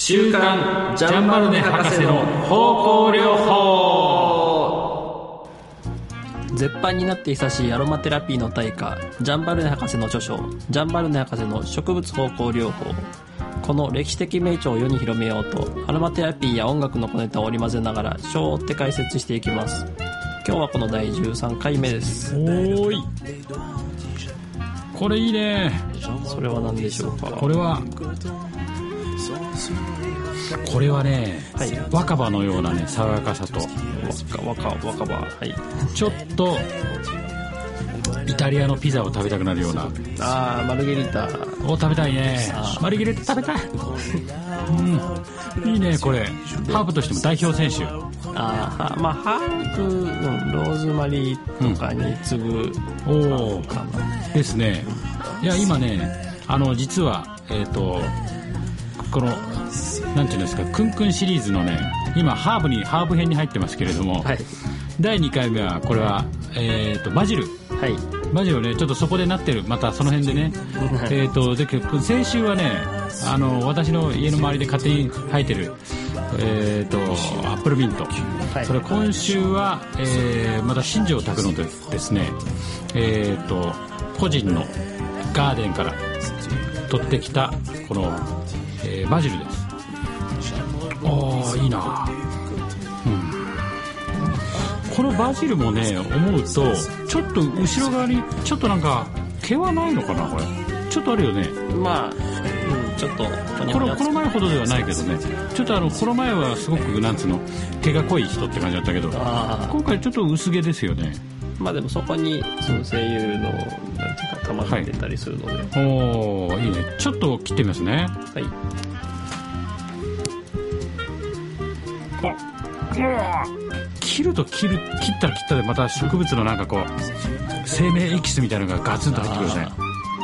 週刊ジャンバルネ博士の方向療法。絶版になって久しいアロマテラピーの大家ジャンバルネ博士の著書ジャンバルネ博士の植物方向療法。この歴史的名著を世に広めようとアロマテラピーや音楽の小ネタを織り交ぜながら書を追って解説していきます。今日はこの第13回目です。おーい。これいいね。それは何でしょうか？これはこれはね、はい。若葉のようなね爽やかさと。若若若葉はい。ちょっとイタリアのピザを食べたくなるような。ああマルゲリータ。を食べたいね。あ。マリゲレッタ食べたい。うん。いいねこれ。ハーブとしても代表選手。あーはまあハーブ、うんローズマリーとかに次ぐ、おおかな。ですね。いや今ねあの実はえっ、とこのなんていうんですかクンクンシリーズのね今ハーブにハーブ編に入ってますけれども、はい。第2回目はこれは、えー、とバジル。はい。バジルねちょっとそこでなってる。またその辺でね。えっとで先週はねあの私の家の周りで勝手に生えてるえー、とアップルミント、はい。それ今週は、えーまた新庄拓郎でですねえー、と個人のガーデンから取ってきたこの、えーバジルです。ああいいな。このバジルもね思うとちょっと後ろ側にちょっとなんか毛はないのかなこれ。ちょっとあるよね。まあ、うん、ちょっとここのこの前ほどではないけどね。ちょっとあのこの前はすごくなんつうの毛が濃い人って感じだったけどあ今回ちょっと薄毛ですよね。あまあでもそこにその声優のなんていうか玉が出たりするので、はい。おおいいね。ちょっと切ってみますね。切ると切る切ったら切ったでまた植物のなんかこう生命エキスみたいなのがガツンと入ってくるね。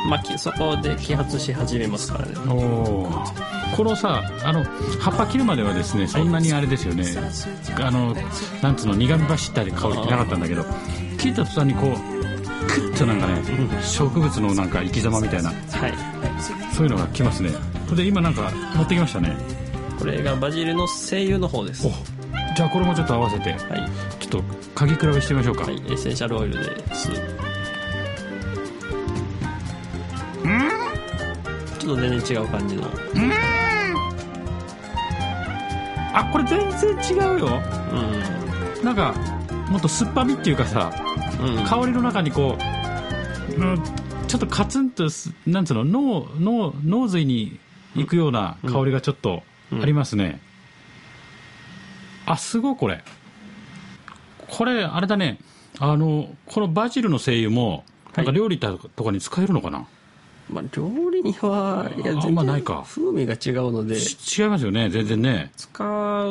まあきそこで揮発し始めますからね。おおこのさあの葉っぱ切るまではですねそんなにあれですよね、あのなんつうの苦み走ったり香りってなかったんだけど切った途端にこうクッとなんかね植物のなんか生き様みたいなはい。そういうのが来ますね。で今なんか持ってきましたね。これがバジルの精油の方です。おじゃあこれもちょっと合わせてはい、ちょっと嗅ぎ比べしてみましょうか、はい、エッセンシャルオイルです。ちょっと全然違う感じの。あこれ全然違うよ。うなんかもっと酸っぱみっていうかさん、うん、香りの中にこう、うん、ちょっとカツンとすなんつうの脳脳脳髄に行くような香りがちょっとありますね、あすごいこれ。これあれだね。あのこのバジルの精油もなんか料理とかに使えるのかな、まあ、料理にはいやあ全然んまないか。風味が違うので。ち違いますよね全然ね。使う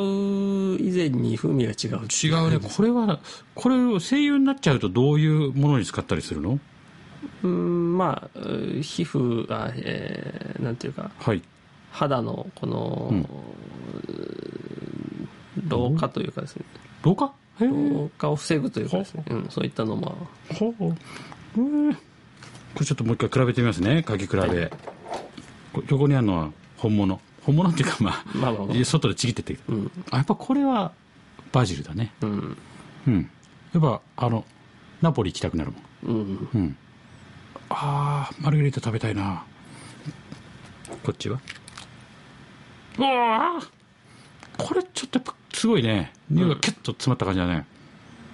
以前に風味が違う違うね。これはこれ精油になっちゃうとどういうものに使ったりするの？うんまあう皮膚あえーなんていうかはい。肌のこの、うん。老化というかですね。老化？へえ老化を防ぐというかですね、う。ん、そういったのも。ほう。うん。これちょっともう一回比べてみますね。書き比べ、こ横にあるのは本物。本物っていうかまあ、まあまあまあ。外でちぎってって、うん。あやっぱこれはバジルだね。うん。うん。やっぱあのナポリ行きたくなるもん。うん。うんああマルゲリータ食べたいな。こっちは？うわーこれちょっとやっぱすごいね。匂いがキュッと詰まった感じだね、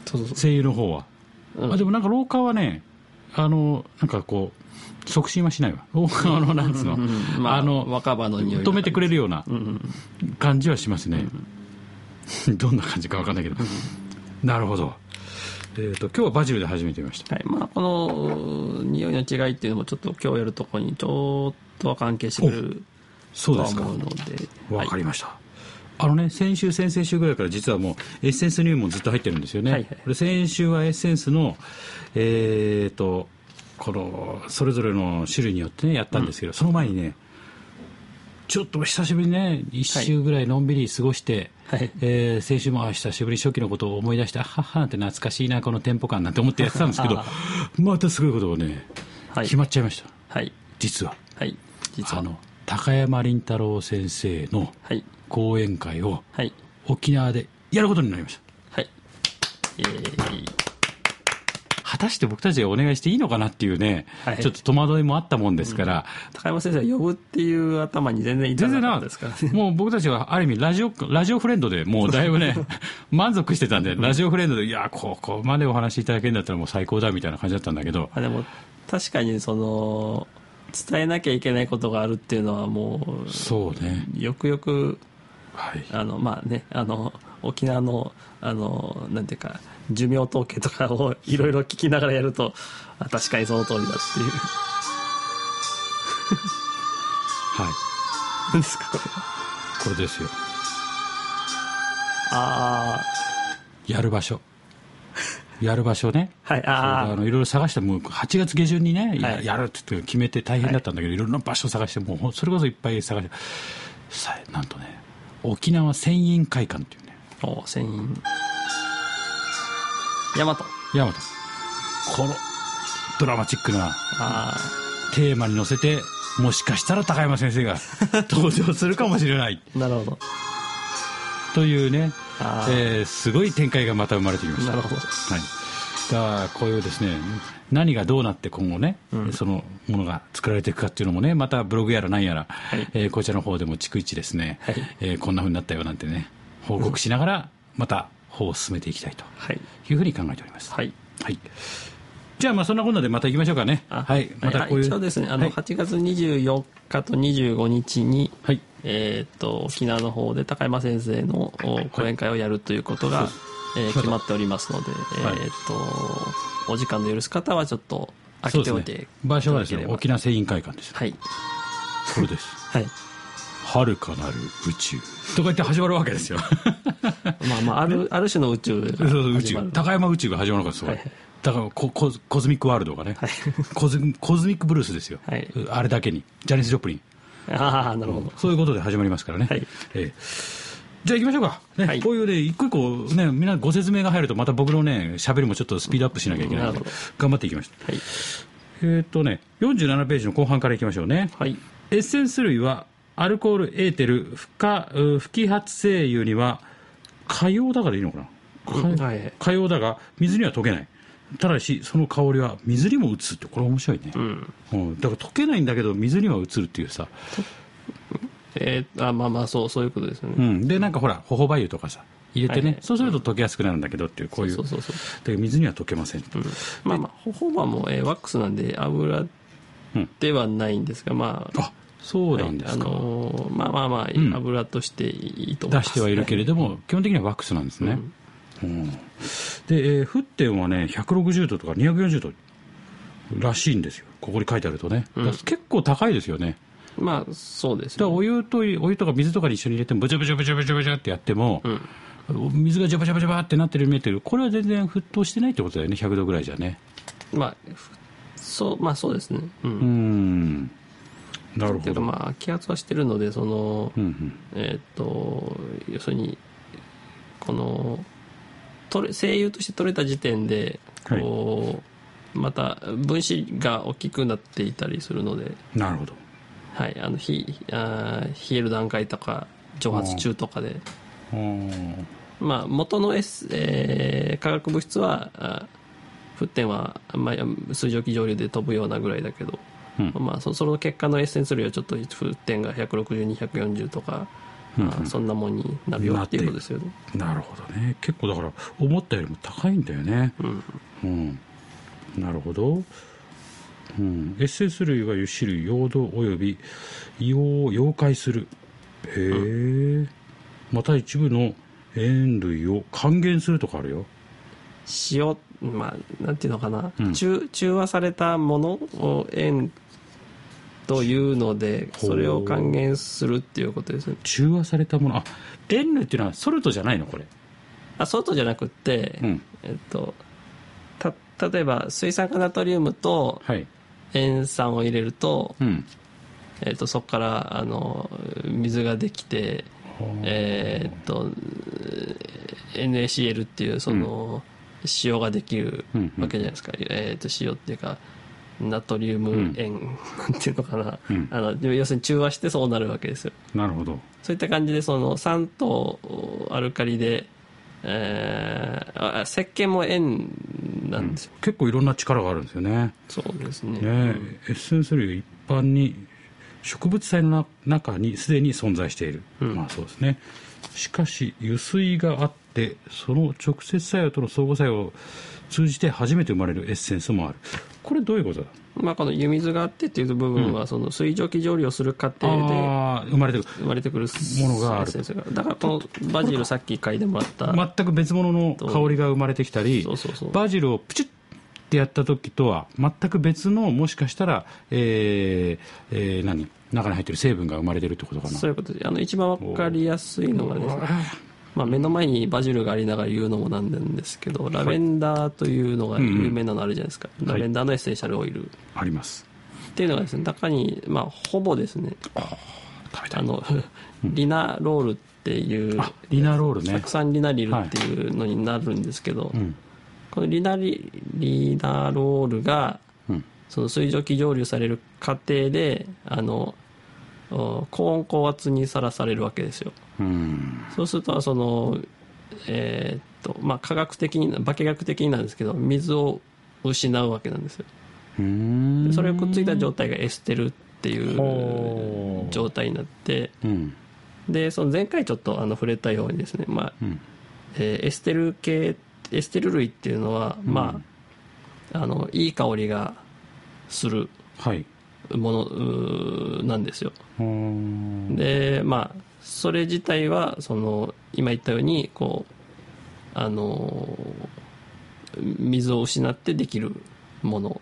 そうそうそ精油の方は、うん。あでもなんか老化はねあのなんかこう促進はしないわ。老化のなんつうの、う、うん。まあ、あの若葉の匂い止めてくれるようなうんうん。感じはしますね、どんな感じか分かんないけど、なるほどえー、と今日はバジルで始めてみました。はいまあ、この匂いの違いっていうのもちょっと今日やるとこにちょっとは関係してくるそうですか。思うので。わかりました、あのね先週先々週ぐらいから実はもうエッセンス入門ずっと入ってるんですよね、はいはい。これ先週はエッセンスのえっ、とこのそれぞれの種類によってねやったんですけど、その前にねちょっと久しぶりにね。1週ぐらいのんびり過ごして、はい。えー先週もあ久しぶり初期のことを思い出してあはっはって懐かしいなこのテンポ感なんて思ってやってたんですけど あまたすごいことがね、はい。決まっちゃいました。はい。実は。はい。実は。あの高山林太郎先生のはい。講演会をはい。沖縄でやることになりました。はい。えー、果たして僕たちがお願いしていいのかなっていうね、はい。ちょっと戸惑いもあったもんですから、高山先生は呼ぶっていう頭に全然いたなかった全然なかっですからね。たもう僕たちはある意味ラジオ、ラジオフレンドでもうだいぶね、満足してたんで、ラジオフレンドで、いや、ここまでお話しいただけるんだったらもう最高だみたいな感じだったんだけど、まあでも確かにその伝えなきゃいけないことがあるっていうのはもそうね、うよくよくはい。あのまあねあの沖縄のあのなんていうか寿命統計とかを いろいろ聞きながらやるとあ確かにその通りだっていうはい。何ですかこれこれですよ。あやる場所。やる場所ね。あ はいああのいろいろ探してもう8月下旬にね、やはいやるって決めて大変だったんだけど、い、ろんな場所を探してもうそれこそいっぱい探してさなんとね沖縄船員会館っていうお船員大和大和このドラマチックなあテーマに乗せてもしかしたら高山先生が 登場するかもしれない。あなるほど。というね、えーすごい展開がまた生まれてきました。なるほどはい、だからこういうですね何がどうなって今後ね、そのものが作られていくかっていうのもねまたブログやら何やら、い。えーこちらの方でも逐一ですね、はい。えーこんなふうになったよなんてね報告しながらまた方を進めていきたいとはいいうふうに考えております。はいはいじゃあまあそんなこんなでまた行きましょうかね。あはい。またこういう。一応ですねあの、はい8月24日と25日に、はいえーっと沖縄の方で高山先生のお講演会をやるということが、えー決まっておりますので、はいえーっとお時間の許す方はちょっと開けておいて。場所はですね、沖縄繊維会館です。はいこれです。はい遥かなる宇宙。とか言って始まるわけですよ。まあまああるある種の宇宙がそうそう宇宙。高山宇宙が始まるのかそこ、はい。はい。だからコココズミックワールドがね、はい。コズコズミックブルースですよ、はい。あれだけに。ジャニス・ジョプリン。ああなるほど、そういうことで始まりますからね、はい。ええ。じゃあ行きましょうか、ねはい。こういうね一個一個ねみんなご説明が入るとまた僕のね喋りもちょっとスピードアップしなきゃいけないのでなるほど。頑張っていきましょう。はい。えーっとね47ページの後半からいきましょうね、はい。エッセンス類はアルコールエーテル不可う不揮発性油には可用だからいいのかな、うん。かはい。可用だが水には溶けない。ただしその香りは水にも移るってこれ面白いね、うん。うん。だから溶けないんだけど水には移るっていうさ、えー、あまあまあそうそういうことですよね、うん、でなんかほらホホバ油とかさ入れてね、はいはい。そうすると溶けやすくなるんだけどっていうこういう。そうそうそうだけど水には溶けませんと、まあまあホホバも、えーワックスなんで油ではないんですが、まあ。あそうなんですか、はいあのーまあまあまあ、ん。油としていいと思います。出してはいるけれども、基本的にはワックスなんですね、うん。で、えー沸点はね160度とか240度らしいんですよ。ここに書いてあるとね、結構高いですよね。まあそうですだからよ、お湯とお湯とか水とかに一緒に入れてもブチャブチャブチャブチャブチャってやっても、水がジャバジャバジャバってなってるように見えてる。これは全然沸騰してないってことだよね。100度ぐらいじゃね。まあふそうまあそうですね。うん、うんなるほど、まあ気圧はしてるのでその、うんうん。えーっと要するにこの取れ精油として取れた時点でこう、また分子が大きくなっていたりするので、なるほど。はい、あのひあー冷える段階とか蒸発中とかで、うんまあ、元の、S えー化学物質はあ沸点は、まあ、水蒸気蒸留で飛ぶようなぐらいだけど、うん。まあ、そその結果のエッセンス類はちょっと沸点が160240とか、あそんなもんになるよっていうことですよね。なるほどね。結構だから思ったよりも高いんだよね。うん、なるほど、うん、エッセンス類は油脂類溶土および硫黄を溶解する。へえ、また一部の塩類を還元するとかあるよ。塩、まあ、なんていうのかな、うん。中中和されたものを塩というのでそれを還元するっていうことですね。中和されたもの。あ塩類っていうのはソルトじゃないの？これ。あソルトじゃなくって、うん。えっとた例えば水酸化ナトリウムとはい。塩酸を入れると,、うん。えっとそこからあの水ができてえーっと NaCl っていうその、塩ができるうんうん。わけじゃないですか、えーっと塩っていうかナトリウム塩、なんていうのかな、うん。あの要するに中和してそうなるわけですよ。なるほど。そういった感じでその酸とアルカリで、えーあ石鹸も塩なんですよ、結構いろんな力があるんですよね。そうですね。ね。エッセンス類が一般に植物体のな中にすでに存在している、まあそうですね。しかし油水があってその直接作用との相互作用を通じて初めて生まれるエッセンスもある。これどういうことだ？まあ、この湯水があってっていう部分は、その水蒸気蒸留をする過程で生まれてくる生まれてくるものがある。だからこのバジルさっき嗅いでもらった、全く別物の香りが生まれてきたりバジルをプチッってやった時とは全く別のもしかしたら、えーえー何？中に入ってる成分が生まれてるってことかな。そういうことであの一番わかりやすいのがですね、まあ、目の前にバジルがありながら言うのもなんですけどラベンダーというのが有名なのあるじゃないですか、ラベンダーのエッセンシャルオイル。あります。っていうのがですね中に、まあ、ほぼですね。食べたい。あの リナロールっていうあリナロールね。酢酸リナリルっていうのになるんですけど、うん。このリナリリナロールがうん。その水蒸気蒸留される過程であのお高温高圧にさらされるわけですよ。うん。そうするとそのえーっとまあ科学的に化学的になんですけど水を失うわけなんですよ。それをくっついた状態がエステルっていう状態になってうん。でその前回ちょっとあの触れたようにですね、まあうん。えーエステル系エステル類っていうのは、まああのいい香りがする。はいものなんですよ。でまあそれ自体はその今言ったようにこうあの水を失ってできるもの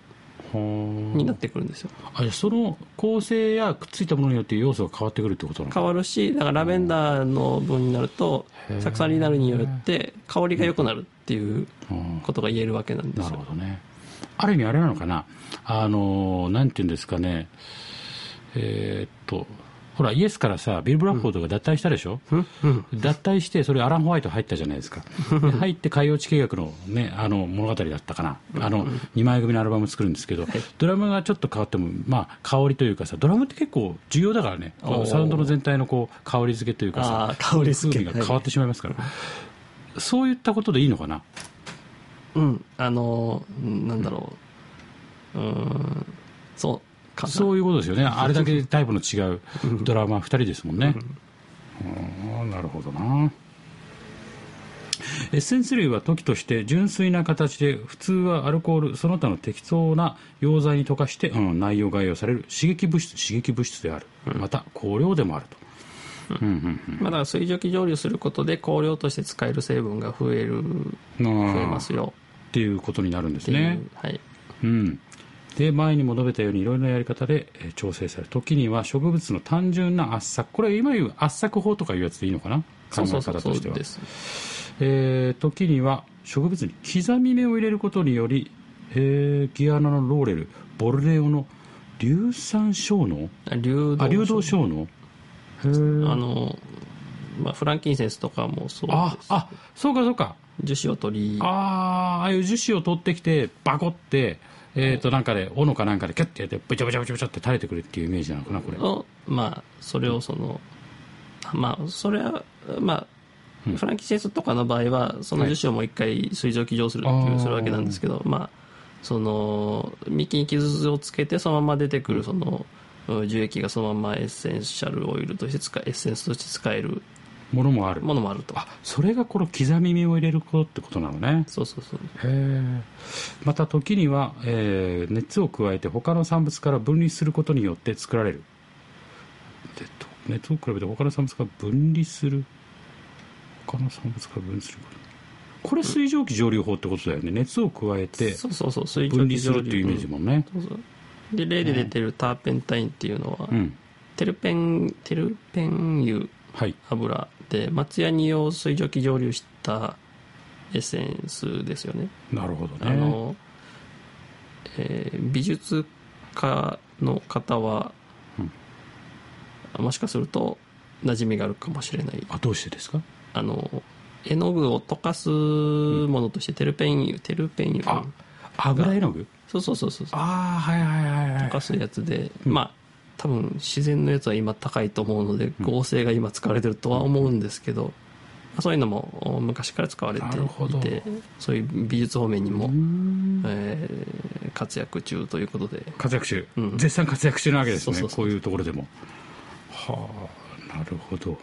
になってくるんですよ。あじゃあその構成やくっついたものによって要素が変わってくるってことなの？か変わるしだからラベンダーの分になるとサクサリナルによって香りが良くなるっていううん。ことが言えるわけなんですよ。なるほどねある意味あれなのかな？あのなんていうんですかね。えーっとほらイエスからさビル・ブラッフォードが脱退したでしょ、脱退してそれアラン・ホワイト入ったじゃないですか。で入って海洋地形学の,、ね、あの物語だったかな、あの2枚組のアルバム作るんですけど、ドラムがちょっと変わっても、まあ、香りというかさドラムって結構重要だからね。サウンドの全体のこう香り付けというかさ香り付け。が変わってしまいますから、そういったことでいいのかな？うん。あのうんなんだろう。うーん。そう。そういうことですよね、あれだけタイプの違うドラマー2人ですもんね。うん。なるほどな。エッセンス類は時として純粋な形で普通はアルコールその他の適当な溶剤に溶かして、うん、内容外用される刺激物質刺激物質である、また香料でもあると、まあ、だから水蒸気蒸留することで香料として使える成分が増えるうん、増えますよ。っていうことになるんですね。はい。うん、で前にも述べたようにいろいろなやり方でえー調整される。時には植物の単純な圧搾これ今言う圧搾法とかいうやつでいいのかな？考え方としては。うです。えー時には植物に刻み目を入れることにより、えーギアナのローレルボルネオの硫酸小脳流動あ流動小脳あの、まあ、フランキンセンスとかもそうです。ああそうかそうか。樹脂を取り。ああああいう樹脂を取ってきてバコってえっ、となんかで斧かなんかでキュッてやってブチャブチャブチャブチャって垂れてくるっていうイメージなのかなこれ。のまあそれをそのまあそれはまあフランキンセンスとかの場合はその樹脂をもう一回水蒸気蒸するはいするわけなんですけどまあその幹に傷をつけてそのまま出てくるそのうん樹液がそのままエッセンシャルオイルとして使えエッセンスとして使えるものもある。ものもあると。あそれがこの刻み目を入れることってことなのね。そうそうそう。へえまた時には、えー熱を加えて他の産物から分離することによって作られる。熱を比べて他の産物から分離する。他の産物から分離すること。これ水蒸気蒸留法ってことだよね。熱を加えて分離するっていうイメージもんね。そうそうで例で出てるターペンタインっていうのは、うん。テルペンテルペン油はい。油で松ヤニを水蒸気蒸留したエッセンスですよね。なるほどね。あの、えー美術家の方は、もしかすると馴染みがあるかもしれない。あどうしてですか？あの絵の具を溶かすものとしてテルペン油テルペン油。あ油絵の具？そうそうそうそうああはいはいはいはい。溶かすやつで、まあ多分自然のやつは今高いと思うので合成が今使われてるとは思うんですけど、まあそういうのも昔から使われていてそういう美術方面にも、えー活躍中ということで。活躍中、うん。絶賛活躍中なわけですねそうそうそうこういうところでも。はあなるほど、うん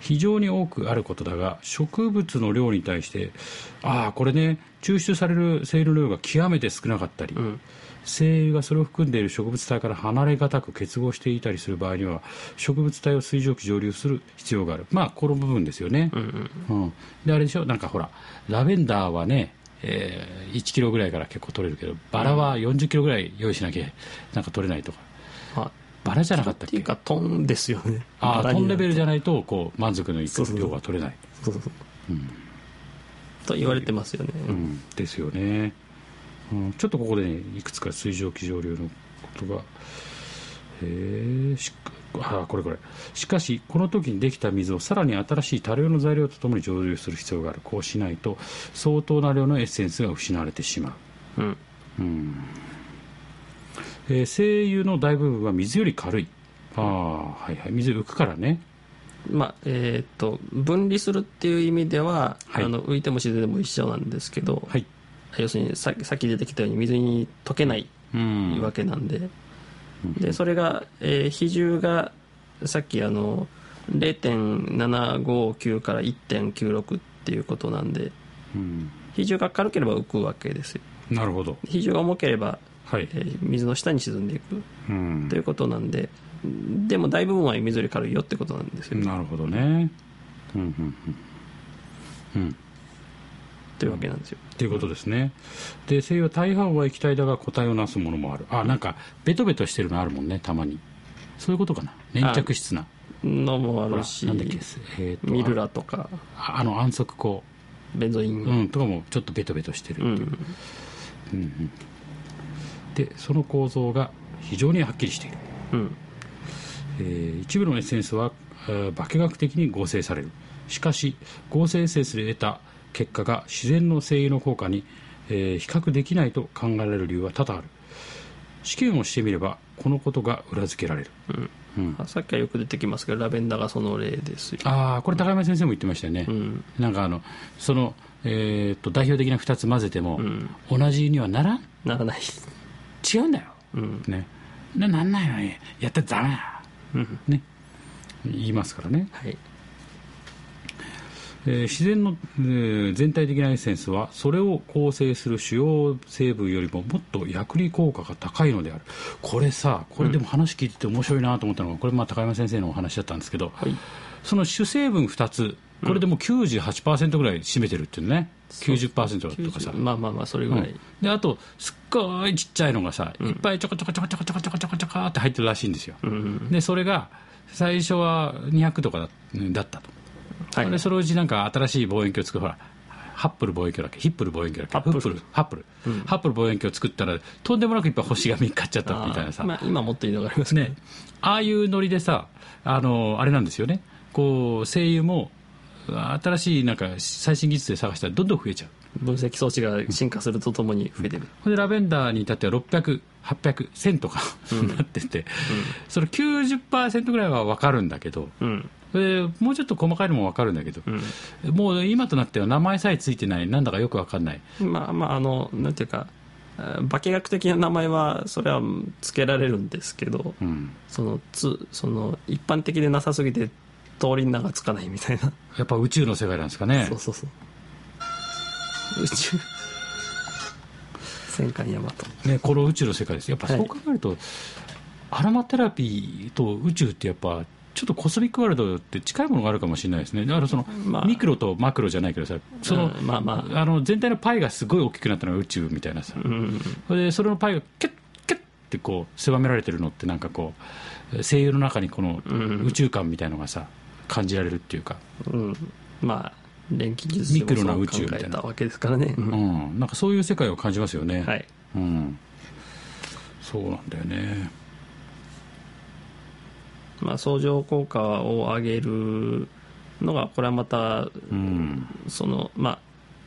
非常に多くあることだが植物の量に対してああこれね抽出される精油の量が極めて少なかったり、ん。精油がそれを含んでいる植物体から離れがたく結合していたりする場合には植物体を水蒸気蒸留する必要がある。まあこの部分ですよね、うんであれでしょ？なんかほらラベンダーはね、えー1キロぐらいから結構取れるけどバラは40キロぐらい用意しなきゃなんか取れないとか。まあバラじゃなかったっっていうけかトンですよね。ああトンレベルじゃないとこう満足のいく量が取れない。そうそうそう。と言われてますよね、うん、ですよね、うん、ちょっとここでねいくつか水蒸気蒸留のことが。へえあこれこれ。しかしこの時にできた水をさらに新しい多量の材料とともに蒸留する必要がある。こうしないと相当な量のエッセンスが失われてしまう。うんえー精油の大部分は水より軽い。ああはいはい。水浮くからね。まあえーっと分離するっていう意味では、はい。あの浮いても自然でも一緒なんですけど、はい。要するにささっき出てきたように水に溶けないうん。わけなんで,、でそれが、えー比重がさっきあの0.759から1.96っていうことなんでうん。比重が軽ければ浮くわけですよ。なるほど。比重が重ければ、はい。えー水の下に沈んでいく。うん。ということなんででも大部分は水より軽いよってことなんですよ、なるほどね。うんうんうんうん。というわけなんですよ。っていうことですね。で精油は大半は液体だが固体をなすものもある。あなんかベトベトしてるのあるもんねたまに。そういうことかな。粘着質な。のもあるしなんだっけえーとミルラとか。ああの安息香ベンゾイン、うんとかもちょっとベトベトしてるっていう、うんでその構造が非常にはっきりしている、うん。えー一部のエッセンスは、えー化学的に合成される。しかし合成エッセンスで得た結果が自然の精油の効果に、えー比較できないと考えられる理由は多々ある。試験をしてみればこのことが裏付けられる、うん。あさっきはよく出てきますけどラベンダーがその例ですよ。ああこれ高山先生も言ってましたよね、うん。なんかあのその、えー、と代表的な2つ混ぜても、同じにはならん？ならない違うんだよ、うん。ね。ななんないのにやったらダメだ。うん。ね。言いますからね、はい。えー自然の、えー全体的なエッセンスはそれを構成する主要成分よりももっと薬理効果が高いのである。これさこれでも話聞いてて面白いなと思ったのが、これまあ高山先生のお話だったんですけど、はい。その主成分2つこれでもう98%ぐらい占めてるっていうね、90%とかさ、まあまあまあそれぐらい、うん。であとすっごいちっちゃいのがさ、いっぱいちょこちょこちょこちょこちょこちょこちょこちょこって入ってるらしいんですよ、うん。でそれが最初は200とかだだったと、はい。でそのうちなんか新しい望遠鏡を作るほらハップル望遠鏡だっけ？ヒップル望遠鏡だっけ？ハップル。ハップル、ハップル。望遠鏡を作ったらとんでもなくいっぱい星が見っかっちゃったみたいなさ、まあ、今もっといいのがありますね、ああいうノリでさあのあれなんですよね。こう声優も新しいなんか最新技術で探したらどんどん増えちゃう。分析装置が進化するとともに増えてる、ほんでラベンダーに至っては600、800、1000とか、なってて、それ90%ぐらいは分かるんだけど、うん。でもうちょっと細かいのも分かるんだけど、もう今となっては名前さえついてない、なんだかよく分かんない、まあまああのなんていうかあ化学的な名前はそれは付けられるんですけど、うん、そのつその一般的でなさすぎて通りに名がつかないみたいな、やっぱ宇宙の世界なんですかね。そう、そうそう。宇宙。戦艦ヤマト。ねこの宇宙の世界です、やっぱそう考えると、アロマテラピーと宇宙ってやっぱ、ちょっとコスミックワールドって近いものがあるかもしれないですね、だからその、まあ。ミクロとマクロじゃないけどさ、その、うんまあまあ。の全体のパイがすごい大きくなったのが宇宙みたいなさ、うん。それでそれのパイがキュッキュッってこう狭められてるのってなんかこう声優の中にこの宇宙感みたいのがさ感じられるっていうか、うん、まあ電気技術でもミクロなそう考えたわけですからね、ううんん、なんかそういう世界を感じますよね、はい。うん、そうなんだよね。まあ、相乗効果を上げるのがこれはまたうん。そのまあ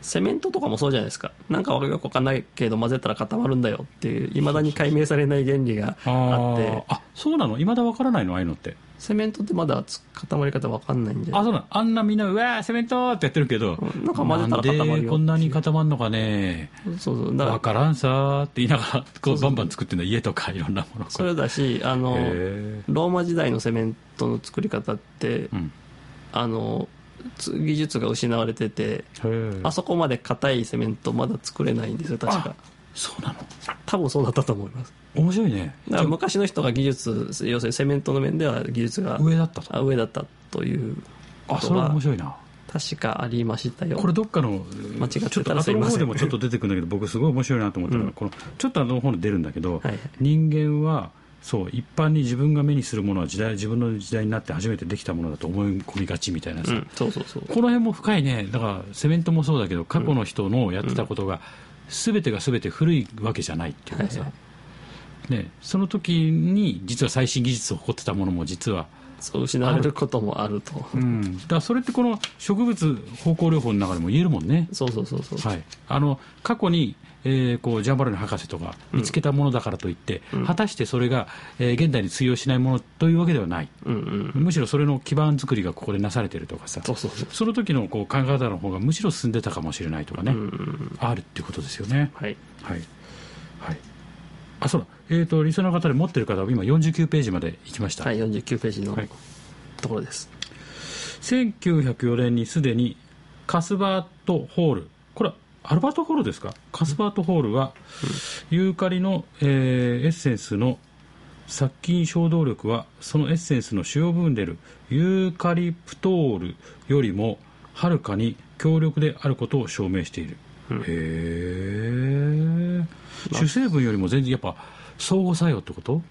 セメントとかもそうじゃないですか。なんかよくわかんないけど混ぜたら固まるんだよ。っていういまだに解明されない原理があって。ー。あそうなの？いまだわからないの？ああいうのって。セメントってまだつ固まり方わかんないんじゃあそうなの？あんなみんなうわーセメントってやってるけど、うんなんか混ぜたら固まるよなんでこんなに固まるのかね。そうそうだわからからんさーって言いながらこうバンバン作ってるの家とかいろんなものそれだしあのへローマ時代のセメントの作り方って、うん。あのつ技術が失われててあそこまで硬いセメントまだ作れないんですよ確か。あそうなの？多分そうだったと思います。面白いね。だから昔の人が技術要するにセメントの面では技術が上だったと。あ上だったというこあそれとが面白いな。確かありましたよ。これどっかの間違ってたらちょっと後の方でもちょっと出てくるんだけど僕すごい面白いなと思ったのが、うん。このちょっと後の方で出るんだけど、はい。人間はそう一般に自分が目にするものは時代自分の時代になって初めてできたものだと思い込みがちみたいなさ、うんそうそうそう。この辺も深いね。だからセメントもそうだけど過去の人のやってたことが全てが全て古いわけじゃないっていうかさ、はいはね、その時に実は最新技術を誇ってたものも実はそう失われることもあると。うん、だそれってこの植物方向療法の中でも言えるもんね、そうそうそうそう。はい、あの過去に、えーこうジャンバルネ博士とか見つけたものだからといって、果たしてそれが、えー現代に通用しないものというわけではない、うんうん。むしろそれの基盤作りがここでなされてるとかさ。そうそうそう。その時のこう考え方の方がむしろ進んでたかもしれないとかね、うんうんあるっていうことですよね。はい。はい。はい。あそうだ、えー、とリスナーの方で持ってる方は今49ページまで行きました、はい49ページのはい。ところです。1904年にすでにカスバート・ホールアルバート・ホールですか？カスバート・ホールは、ユーカリの、えーエッセンスの殺菌衝動力はそのエッセンスの主要部分であるユーカリプトールよりもはるかに強力であることを証明している、へえ主成分よりも全然やっぱ相互作用ってこと？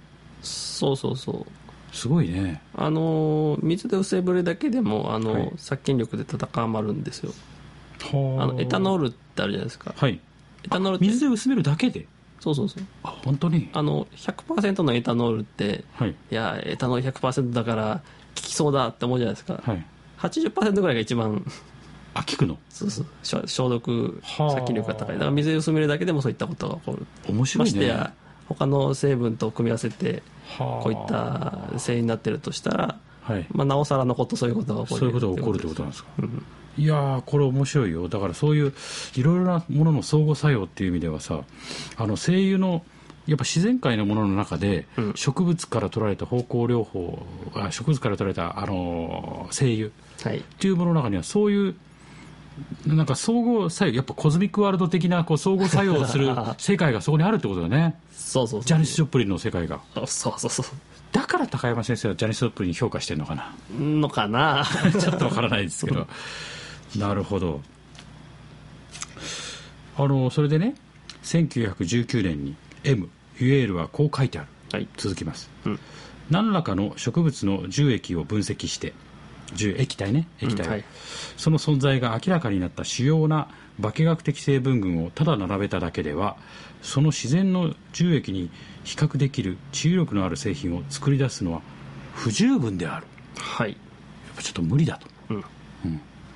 そうそうそう。すごいね。あの水で薄ぶれだけでもあの、はい。殺菌力で戦まるんですよああのエタノールルってあるじゃないですか。はい。エタノール水で薄めるだけで？そうそうそう。あ本当に？あの100%のエタノールってはい。いやエタノール100%だから効きそうだって思うじゃないですか、はい。80%ぐらいが一番。あ効くの？そうそう。消消毒はあ。殺菌力が高い。だから水で薄めるだけでもそういったことが起こる。面白いね。ましてや他の成分と組み合わせてはあ。こういった繊維になってるとしたら、はい。まあ、なおさらのことそういうことが起こるそういうことが起こるってことなんですか、いやーこれ面白いよ。だからそういういろいろなものの相互作用っていう意味ではさあの精油のやっぱ自然界のものの中で、うん。植物から取られた方向療法あ植物から取られたあのー精油っはい。ていうものの中にはそういうなんか相互作用やっぱコズミックワールド的なこう相互作用する 世界がそこにあるってことだね。そうそうそうジャニス・ジョプリンの世界が。そうそうそうだから高山先生はジャニス・ジョプリン評価してるのかな？のかな？ちょっとわからないですけどなるほど。あのそれでね1919年に M ユエールはこう書いてある。はい。続きます、うん。何らかの植物の樹液を分析して樹液体ね液体を、うんはい。その存在が明らかになった主要な化学的成分群をただ並べただけではその自然の樹液に比較できる治癒力のある製品を作り出すのは不十分である。はい。やっぱちょっと無理だと、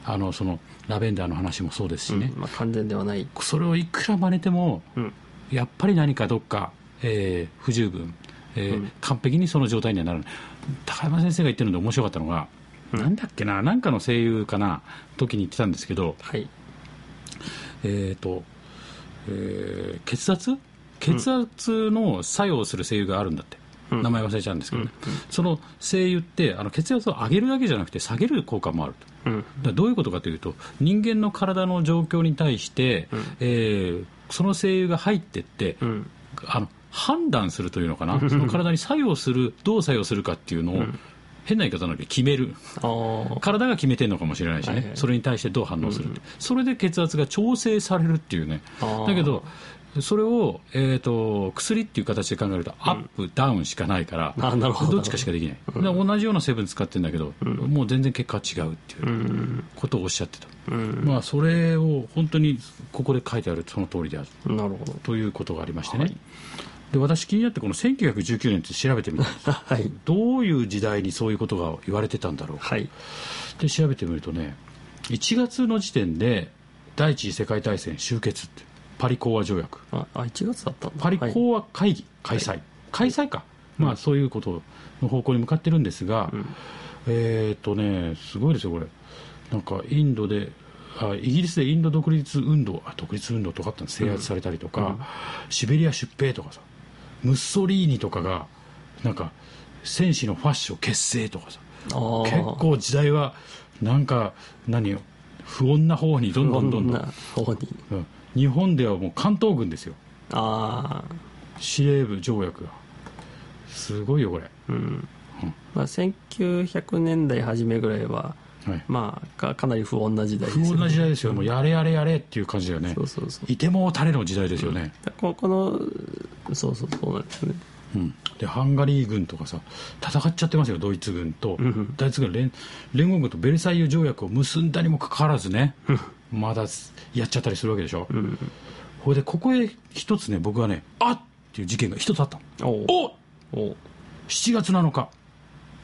あのそのラベンダーの話もそうですしね、うん。まあ、完全ではない、それをいくら真似てもうん、やっぱり何かどっか、えー不十分、えーうん。完璧にその状態にはならない。高山先生が言ってるので面白かったのが、うん。なんだっけななんかの声優かな時に言ってたんですけどはい。えっ、と、えー血圧？血圧の作用する精油があるんだって、うん名前忘れちゃうんですけどね、うん。その精油ってあの血圧を上げるだけじゃなくて下げる効果もあると。どういうことかというと人間の体の状況に対して、うん。えーその精油が入ってって、うん。あの判断するというのかな？その体に作用するどう作用するかっていうのを、ん。変な言い方なんだけど決める。体が決めてるのかもしれないしね、はいはいそれに対してどう反応するって、それで血圧が調整されるっていうね。だけどそれを、えー、と薬っていう形で考えるとアップ、ダウンしかないからあなるほど。どっちかしかできない、だから同じような成分使ってるんだけど、もう全然結果は違うっていううん。ことをおっしゃってた、うん。まあ、それを本当にここで書いてあるその通りである。なるほど。ということがありましてね、はい。で私気になってこの1919年って調べてみたんです。はい。どういう時代にそういうことが言われてたんだろうか。はい。で調べてみるとね1月の時点で第一次世界大戦終結ってパリ講和条約。ああ1月だったパリはい講和会議開催、開催か、まあそういうことの方向に向かってるんですが、えっ、とねすごいですよこれ。なんかインドであイギリスでインド独立運動あ独立運動とかあったの。制圧されたりとか、シベリア出兵とかさ。ムッソリーニとかがなんか戦士のファッション結成とかさ。結構時代はなんか何よ不穏な方にどんどんどんどん、な方に。うん日本ではもう関東軍ですよ。ああ司令部条約が。すごいよこれ、まあ、1900年代初めぐらいははい、まあかかなり不穏な時代です不よね。穏な時代ですよ、もうやれやれやれっていう感じだよね。そうそうそう。いてもたれの時代ですよね、ここのそうそうそうなんですね。うん。でハンガリー軍とかさ戦っちゃってますよドイツ軍と、ドイツ軍連連合軍とベルサイユ条約を結んだにもかかわらずね、まだやっちゃったりするわけでしょ、ほいでここへ一つね僕はねあっ！っていう事件が一つあったの。おう。おおう。7月7日。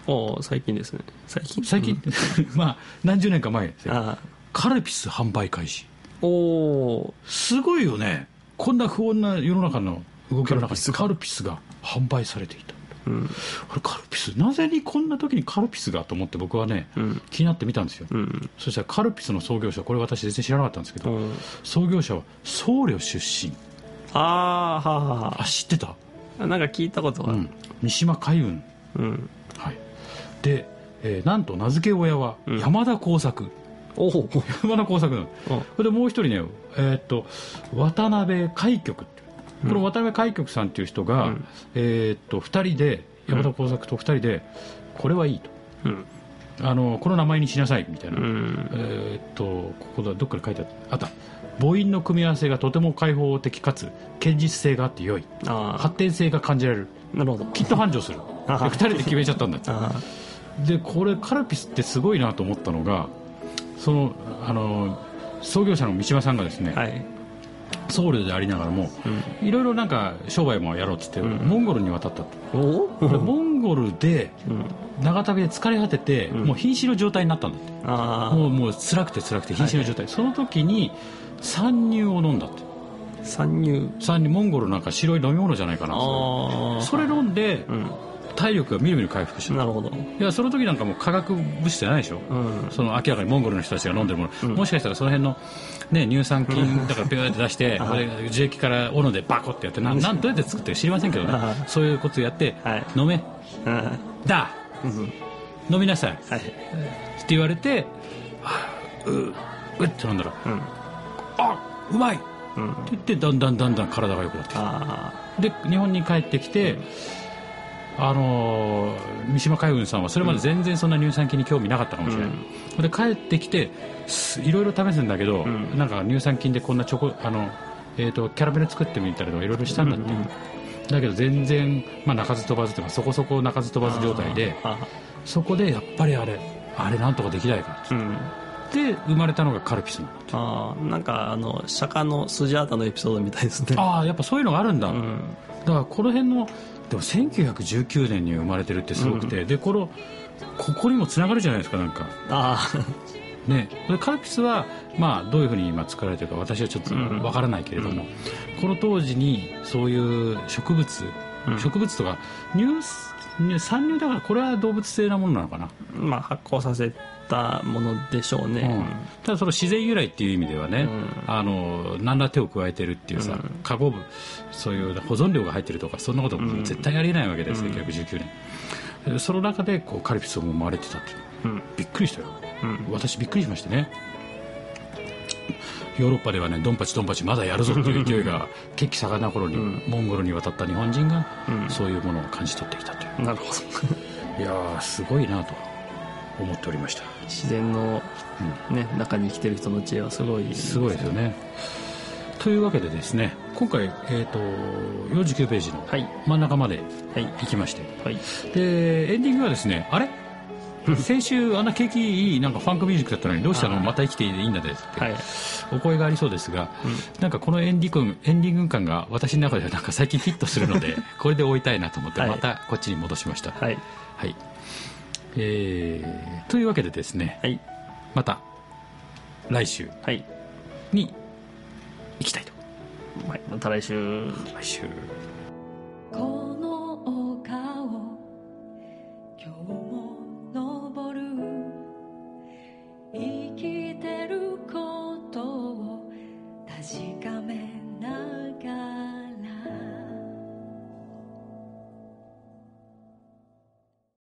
おう最近ですね。最近？最近、まあ何十年か前。ですよあ。カルピス販売開始。あおおすごいよね。こんな不穏な世の中の動きの中にカカルピスが販売されていた、うん。あれカルピスなぜにこんな時にカルピスがと思って僕はね、ん。気になってみたんですよ、うん。そしたらカルピスの創業者これ私全然知らなかったんですけど、うん。創業者は僧侶出身。ああはあはあ知ってた、あなんか聞いたことが。うん、三島海運うん。はい。で、えーなんと名付け親は山田耕作、おお。山田耕作なの。うん。それでもう一人ね、えーっと渡辺海局ってこの渡辺海局さんっていう人が、うん。えーっと2人で山田耕作と2人で、これはいいと。うん。あのこの名前にしなさいみたいな、うん。えーっとここだどっかで書いてあった。母音の組み合わせがとても開放的かつ堅実性があって良い。あ発展性が感じられる。あなるほど。きっと繁盛する。であ。2人で決めちゃったんだって。あでこれカルピスってすごいなと思ったのがそのあの創業者の三島さんがですね、あはい僧侶でありながらも、いろいろなんか商売もやろうっつって、モンゴルに渡ったと、おでモンゴルでうん。長旅で疲れ果てて、もう瀕死の状態になったんだって。ああもうもう辛くて辛くて瀕死の状態、その時に参入を飲んだって。参入。参入モンゴルなんか白い飲み物じゃないかなそれ飲んで、うん体力がみるみる回復したなるほど。いやその時なんかもう化学物質じゃないでしょ、うん。その明らかにモンゴルの人たちが飲んでるもの、もしかしたらその辺の、ね、乳酸菌だからピューって出して これ樹液から斧でバコってやってなん。なんどうやって作ってるか知りませんけどね。あそういうことやって、はい。飲め。うん。だ。うん飲みなさい。ってはい言われてはあううって飲んだらう。ん。あうまい。ってうん言ってだんだんだんだん体が良くなってきた。あで日本に帰ってきて、あのー三島海軍さんはそれまで全然そんな乳酸菌に興味なかったかもしれない、で帰ってきてすいろいろ試すんだけど、ん。なんか乳酸菌でこんなチョコあの、えー、とキャラメル作ってみたりとかいろいろしたんだって、だけど全然、まあ、鳴かず飛ばずというかそこそこ鳴かず飛ばず状態であそこでやっぱりあれあれなんとかできないかっつっうんて生まれたのがカルピスなんだってああなんかあの釈迦のスジャータのエピソードみたいですね。ああやっぱそういうのがあるんだ、うん。だからこの辺のでも1919年に生まれてるってすごくて、でこのここにもつながるじゃないですかなんか。あね。でカルピスはまあどういうふうに今作られてるか私はちょっとわからないけれども、この当時にそういう植物、うん。植物とか乳乳酸乳だからこれは動物性なものなのかな、あまあ発酵させたものでしょうね、うん。ただその自然由来っていう意味ではね、うん。あの何ら手を加えてるっていうさ、うん。化合物そういう保存料が入ってるとかそんなことも絶対ありえないわけです、うん。1919年。その中でこうカルピスを生まれてたっていううん。びっくりしたよ。うん。私びっくりしましてね。ヨーロッパではねドンパチドンパチまだやるぞっていう勢いが血気盛んな頃に、うん。モンゴルに渡った日本人が、うん。そういうものを感じ取ってきたという。なるほど。いやーすごいなと思っておりました。自然の、ね、中に生きてる人の知恵はすごい。すごいですよね。というわけでですね今回、えー、と49ページのはい。真ん中まではい。行きまして。はい。でエンディングはですねあれ？先週あんな景気いいなんかファンクミュージックだったのにどうしたの？また生きていいんだでって、はい。お声がありそうですが、なんかこのエンディングエンディング感が私の中ではなんか最近ヒットするので これで終えたいなと思ってはい。またこっちに戻しました。はい。はい、えー、というわけでですね、はい、また来週に行きたいと、はい、また来週。来週。